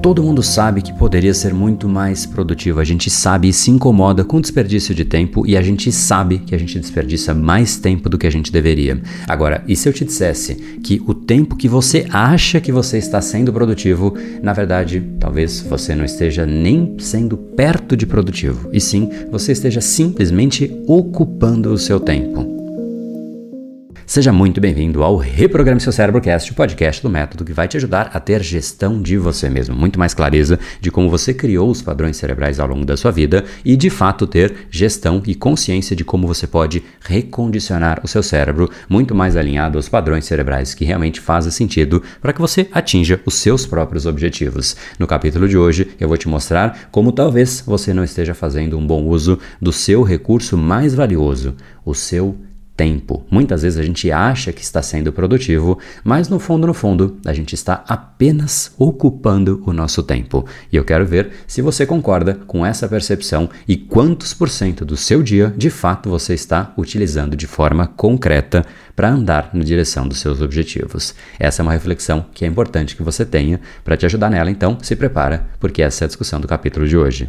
Todo mundo sabe que poderia ser muito mais produtivo. A gente sabe e se incomoda com o desperdício de tempo e a gente sabe que a gente desperdiça mais tempo do que a gente deveria. Agora, e se eu te dissesse que o tempo que você acha que você está sendo produtivo, na verdade, talvez você não esteja nem sendo perto de produtivo, e sim você esteja simplesmente ocupando o seu tempo. Seja muito bem-vindo ao Reprograme Seu Cérebrocast, o podcast do método que vai te ajudar a ter gestão de você mesmo, muito mais clareza de como você criou os padrões cerebrais ao longo da sua vida e, de fato, ter gestão e consciência de como você pode recondicionar o seu cérebro muito mais alinhado aos padrões cerebrais que realmente fazem sentido para que você atinja os seus próprios objetivos. No capítulo de hoje, eu vou te mostrar como talvez você não esteja fazendo um bom uso do seu recurso mais valioso, o seu tempo. Muitas vezes a gente acha que está sendo produtivo, mas no fundo, no fundo, a gente está apenas ocupando o nosso tempo. E eu quero ver se você concorda com essa percepção e quantos por cento do seu dia de fato você está utilizando de forma concreta para andar na direção dos seus objetivos. Essa é uma reflexão que é importante que você tenha. Para te ajudar nela, então, se prepara, porque essa é a discussão do capítulo de hoje.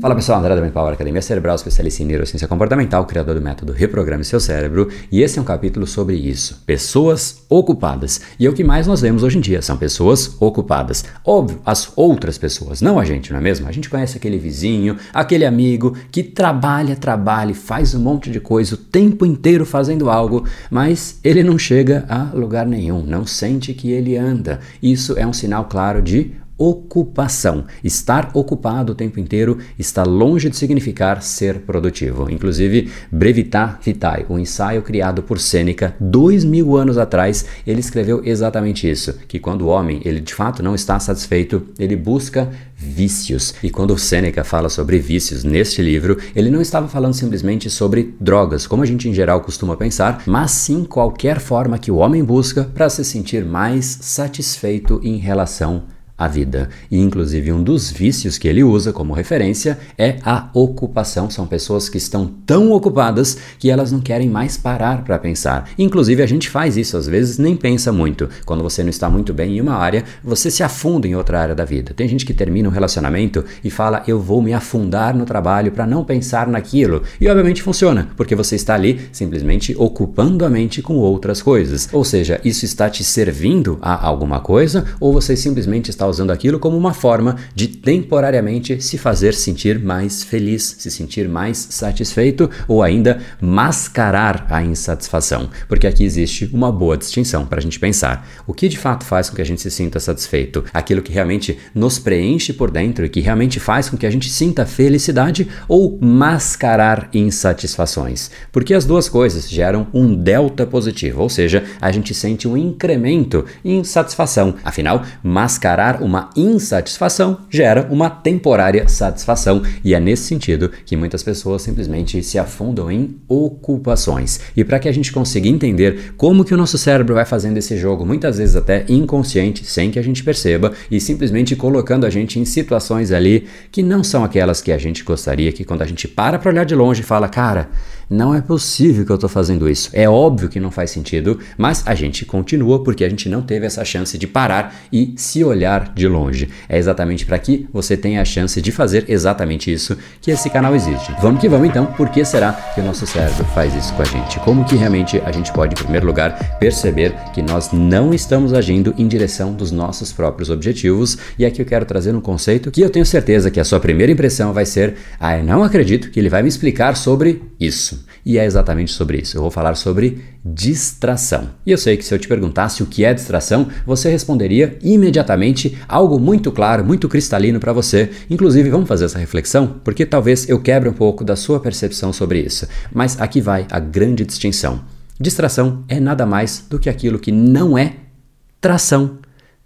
Fala pessoal, André da Brain Power Academia Cerebral, especialista em neurociência comportamental, criador do método Reprograme Seu Cérebro, e esse é um capítulo sobre isso, pessoas ocupadas. E é o que mais nós vemos hoje em dia, são pessoas ocupadas. Óbvio, as outras pessoas, não a gente, não é mesmo? A gente conhece aquele vizinho, aquele amigo que trabalha, trabalha, faz um monte de coisa o tempo inteiro fazendo algo, mas ele não chega a lugar nenhum, não sente que ele anda. Isso é um sinal claro de ocupação. Estar ocupado o tempo inteiro está longe de significar ser produtivo. Inclusive, Brevitar Vitae, um ensaio criado por Sêneca dois mil anos atrás, ele escreveu exatamente isso: que quando o homem ele de fato não está satisfeito, ele busca vícios. E quando Sêneca fala sobre vícios neste livro, ele não estava falando simplesmente sobre drogas, como a gente em geral costuma pensar, mas sim qualquer forma que o homem busca para se sentir mais satisfeito em relação a vida. E inclusive um dos vícios que ele usa como referência é a ocupação. São pessoas que estão tão ocupadas que elas não querem mais parar para pensar. Inclusive a gente faz isso às vezes, nem pensa muito. Quando você não está muito bem em uma área, você se afunda em outra área da vida. Tem gente que termina um relacionamento e fala: "Eu vou me afundar no trabalho para não pensar naquilo". E obviamente funciona, porque você está ali simplesmente ocupando a mente com outras coisas. Ou seja, isso está te servindo a alguma coisa ou você simplesmente está usando aquilo como uma forma de temporariamente se fazer sentir mais feliz, se sentir mais satisfeito ou ainda mascarar a insatisfação. Porque aqui existe uma boa distinção para a gente pensar. O que de fato faz com que a gente se sinta satisfeito? Aquilo que realmente nos preenche por dentro e que realmente faz com que a gente sinta felicidade ou mascarar insatisfações? Porque as duas coisas geram um delta positivo, ou seja, a gente sente um incremento em satisfação. Afinal, mascarar uma insatisfação gera uma temporária satisfação, e é nesse sentido que muitas pessoas simplesmente se afundam em ocupações. E para que a gente consiga entender como que o nosso cérebro vai fazendo esse jogo, muitas vezes até inconsciente, sem que a gente perceba, e simplesmente colocando a gente em situações ali que não são aquelas que a gente gostaria, que quando a gente para para olhar de longe e fala, cara, não é possível que eu estou fazendo isso. É óbvio que não faz sentido, mas a gente continua porque a gente não teve essa chance de parar e se olhar de longe. É exatamente para que você tenha a chance de fazer exatamente isso que esse canal exige. Vamos que vamos então, por que será que o nosso cérebro faz isso com a gente? Como que realmente a gente pode, em primeiro lugar, perceber que nós não estamos agindo em direção dos nossos próprios objetivos? E aqui eu quero trazer um conceito que eu tenho certeza que a sua primeira impressão vai ser: ah, eu não acredito que ele vai me explicar sobre isso. E é exatamente sobre isso. Eu vou falar sobre distração. E eu sei que se eu te perguntasse o que é distração, você responderia imediatamente algo muito claro, muito cristalino para você. Inclusive, vamos fazer essa reflexão, porque talvez eu quebre um pouco da sua percepção sobre isso. Mas aqui vai a grande distinção. Distração é nada mais do que aquilo que não é tração.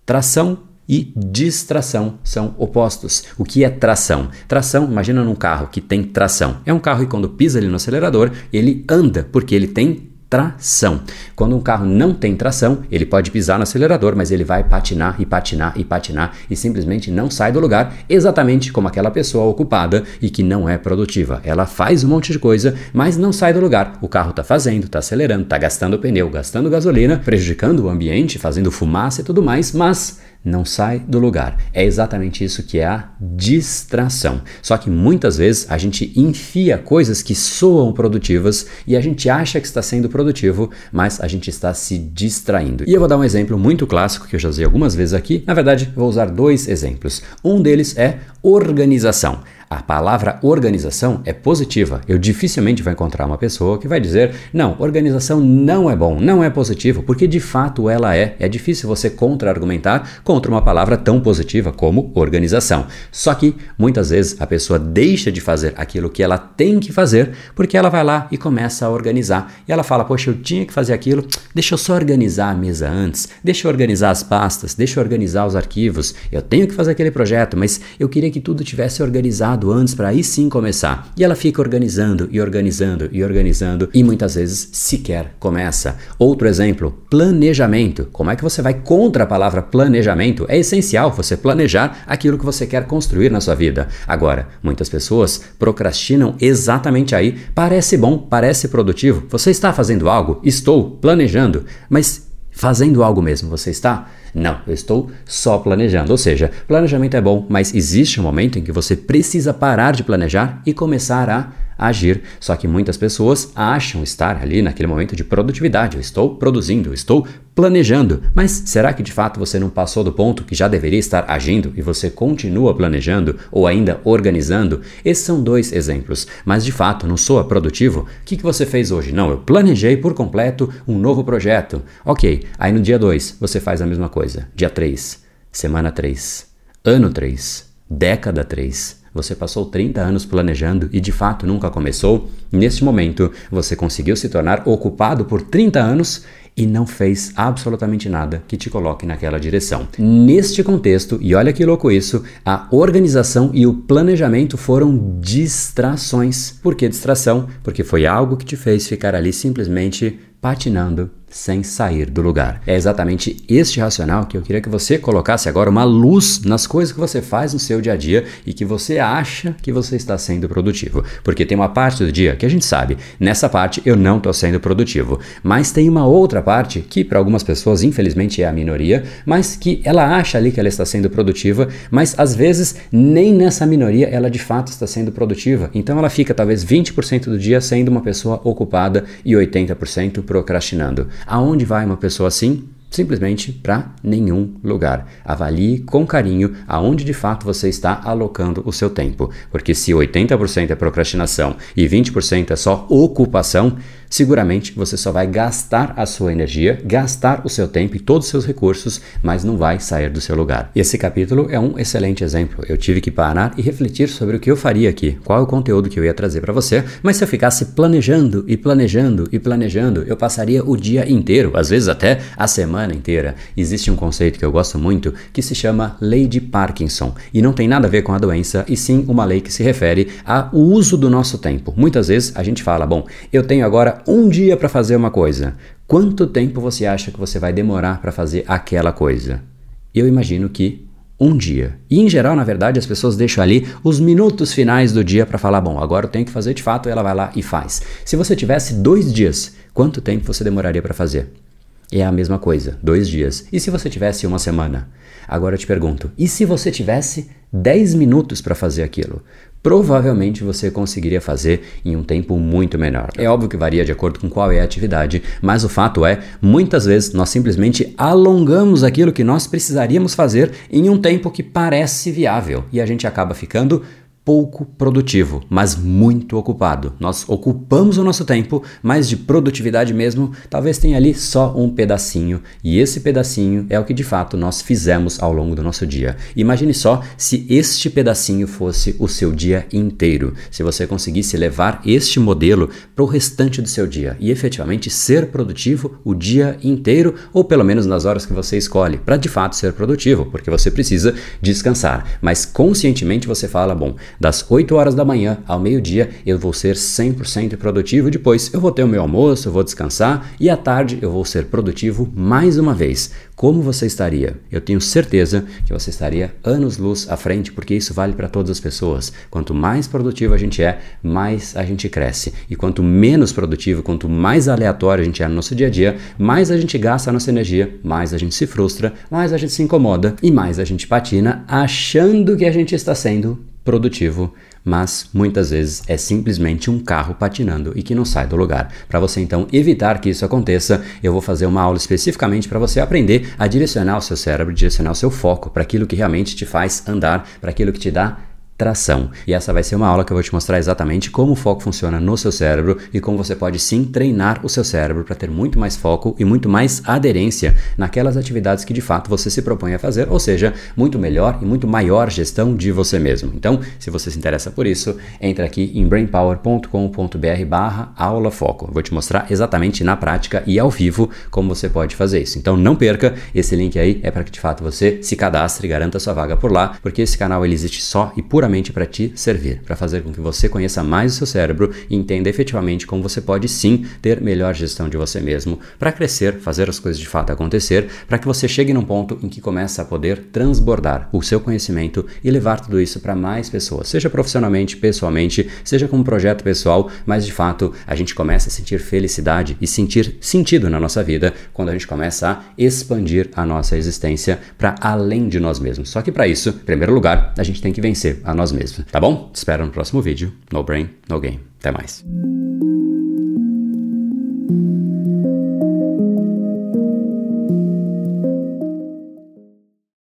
Tração e distração são opostos. O que é tração? Tração, imagina num carro que tem tração. É um carro que quando pisa ali no acelerador, ele anda porque ele tem tração. Quando um carro não tem tração, ele pode pisar no acelerador, mas ele vai patinar e patinar e patinar e simplesmente não sai do lugar, exatamente como aquela pessoa ocupada e que não é produtiva. Ela faz um monte de coisa, mas não sai do lugar. O carro está fazendo, está acelerando, está gastando pneu, gastando gasolina, prejudicando o ambiente, fazendo fumaça e tudo mais, mas não sai do lugar. É exatamente isso que é a distração. Só que muitas vezes a gente enfia coisas que soam produtivas e a gente acha que está sendo produtivo, mas a gente está se distraindo. E eu vou dar um exemplo muito clássico que eu já usei algumas vezes aqui. Na verdade, vou usar dois exemplos. Um deles é organização. A palavra organização é positiva. Eu dificilmente vou encontrar uma pessoa que vai dizer: não, organização não é bom, não é positivo, porque de fato ela é. É difícil você contra-argumentar contra uma palavra tão positiva como organização. Só que muitas vezes a pessoa deixa de fazer aquilo que ela tem que fazer porque ela vai lá e começa a organizar. E ela fala: poxa, eu tinha que fazer aquilo, deixa eu só organizar a mesa antes, deixa eu organizar as pastas, deixa eu organizar os arquivos. Eu tenho que fazer aquele projeto, mas eu queria que tudo tivesse antes para aí sim começar. E ela fica organizando e organizando e organizando e muitas vezes sequer começa. Outro exemplo, planejamento. Como é que você vai contra a palavra planejamento? É essencial você planejar aquilo que você quer construir na sua vida. Agora, muitas pessoas procrastinam exatamente aí. Parece bom, parece produtivo. Você está fazendo algo? Estou planejando. Mas fazendo algo mesmo, você está? Não, eu estou só planejando. Ou seja, planejamento é bom, mas existe um momento em que você precisa parar de planejar e começar a agir. Só que muitas pessoas acham estar ali naquele momento de produtividade. Eu estou produzindo, eu estou planejando. Mas será que de fato você não passou do ponto que já deveria estar agindo e você continua planejando ou ainda organizando? Esses são dois exemplos. Mas de fato não soa produtivo? O que, que você fez hoje? Não, eu planejei por completo um novo projeto. Ok, aí no dia 2 você faz a mesma coisa. Dia 3, semana 3, ano 3, década 3 você passou 30 anos planejando e de fato nunca começou? Neste momento, você conseguiu se tornar ocupado por 30 anos e não fez absolutamente nada que te coloque naquela direção. Neste contexto, e olha que louco isso, a organização e o planejamento foram distrações. Por que distração? Porque foi algo que te fez ficar ali simplesmente patinando sem sair do lugar. É exatamente este racional que eu queria que você colocasse agora uma luz nas coisas que você faz no seu dia a dia e que você acha que você está sendo produtivo. Porque tem uma parte do dia que a gente sabe, nessa parte eu não estou sendo produtivo. Mas tem uma outra parte que para algumas pessoas infelizmente é a minoria, mas que ela acha ali que ela está sendo produtiva, mas às vezes nem nessa minoria ela de fato está sendo produtiva. Então ela fica talvez 20% do dia sendo uma pessoa ocupada e 80% procrastinando. Aonde vai uma pessoa assim? Simplesmente para nenhum lugar. Avalie com carinho aonde de fato você está alocando o seu tempo. Porque se 80% é procrastinação e 20% é só ocupação, seguramente você só vai gastar a sua energia, gastar o seu tempo e todos os seus recursos, mas não vai sair do seu lugar. E esse capítulo é um excelente exemplo. Eu tive que parar e refletir sobre o que eu faria aqui, qual é o conteúdo que eu ia trazer para você, mas se eu ficasse planejando e planejando e planejando, eu passaria o dia inteiro, às vezes até a semana inteira. Existe um conceito que eu gosto muito que se chama Lei de Parkinson e não tem nada a ver com a doença, e sim uma lei que se refere ao uso do nosso tempo. Muitas vezes a gente fala, bom, eu tenho agora um dia para fazer uma coisa. Quanto tempo você acha que você vai demorar para fazer aquela coisa? Eu imagino que um dia. E em geral, na verdade, as pessoas deixam ali os minutos finais do dia para falar: bom, agora eu tenho que fazer de fato, e ela vai lá e faz. Se você tivesse dois dias, quanto tempo você demoraria para fazer? É a mesma coisa, dois dias. E se você tivesse uma semana? Agora eu te pergunto: e se você tivesse 10 minutos para fazer aquilo? Provavelmente você conseguiria fazer em um tempo muito menor. É óbvio que varia de acordo com qual é a atividade, mas o fato é, muitas vezes nós simplesmente alongamos aquilo que nós precisaríamos fazer em um tempo que parece viável e a gente acaba ficando pouco produtivo, mas muito ocupado. Nós ocupamos o nosso tempo, mas de produtividade mesmo, talvez tenha ali só um pedacinho, e esse pedacinho é o que de fato nós fizemos ao longo do nosso dia. Imagine só se este pedacinho fosse o seu dia inteiro, se você conseguisse levar este modelo para o restante do seu dia e efetivamente ser produtivo o dia inteiro, ou pelo menos nas horas que você escolhe, para de fato ser produtivo, porque você precisa descansar, mas conscientemente você fala, bom, Das 8 horas da manhã ao meio-dia eu vou ser 100% produtivo, depois eu vou ter o meu almoço, eu vou descansar e à tarde eu vou ser produtivo mais uma vez. Como você estaria? Eu tenho certeza que você estaria anos-luz à frente, porque isso vale para todas as pessoas. Quanto mais produtivo a gente é, mais a gente cresce. E quanto menos produtivo, quanto mais aleatório a gente é no nosso dia a dia, mais a gente gasta a nossa energia, mais a gente se frustra, mais a gente se incomoda e mais a gente patina achando que a gente está sendo produtivo, mas muitas vezes é simplesmente um carro patinando e que não sai do lugar. Para você então evitar que isso aconteça, eu vou fazer uma aula especificamente para você aprender a direcionar o seu cérebro, direcionar o seu foco para aquilo que realmente te faz andar, para aquilo que te dá tração. E essa vai ser uma aula que eu vou te mostrar exatamente como o foco funciona no seu cérebro e como você pode sim treinar o seu cérebro para ter muito mais foco e muito mais aderência naquelas atividades que de fato você se propõe a fazer, ou seja, muito melhor e muito maior gestão de você mesmo. Então, se você se interessa por isso, entra aqui em brainpower.com.br barra aula foco. vou te mostrar exatamente na prática e ao vivo como você pode fazer isso. Então não perca, esse link aí é para que de fato você se cadastre e garanta sua vaga por lá, porque esse canal ele existe só e puramente para te servir, para fazer com que você conheça mais o seu cérebro e entenda efetivamente como você pode sim ter melhor gestão de você mesmo, para crescer, fazer as coisas de fato acontecer, para que você chegue num ponto em que começa a poder transbordar o seu conhecimento e levar tudo isso para mais pessoas, seja profissionalmente, pessoalmente, seja como projeto pessoal, mas de fato a gente começa a sentir felicidade e sentir sentido na nossa vida quando a gente começa a expandir a nossa existência para além de nós mesmos. Só que para isso, em primeiro lugar, a gente tem que vencer a nós mesmos, tá bom? Te espero no próximo vídeo. No Brain, No Game. Até mais.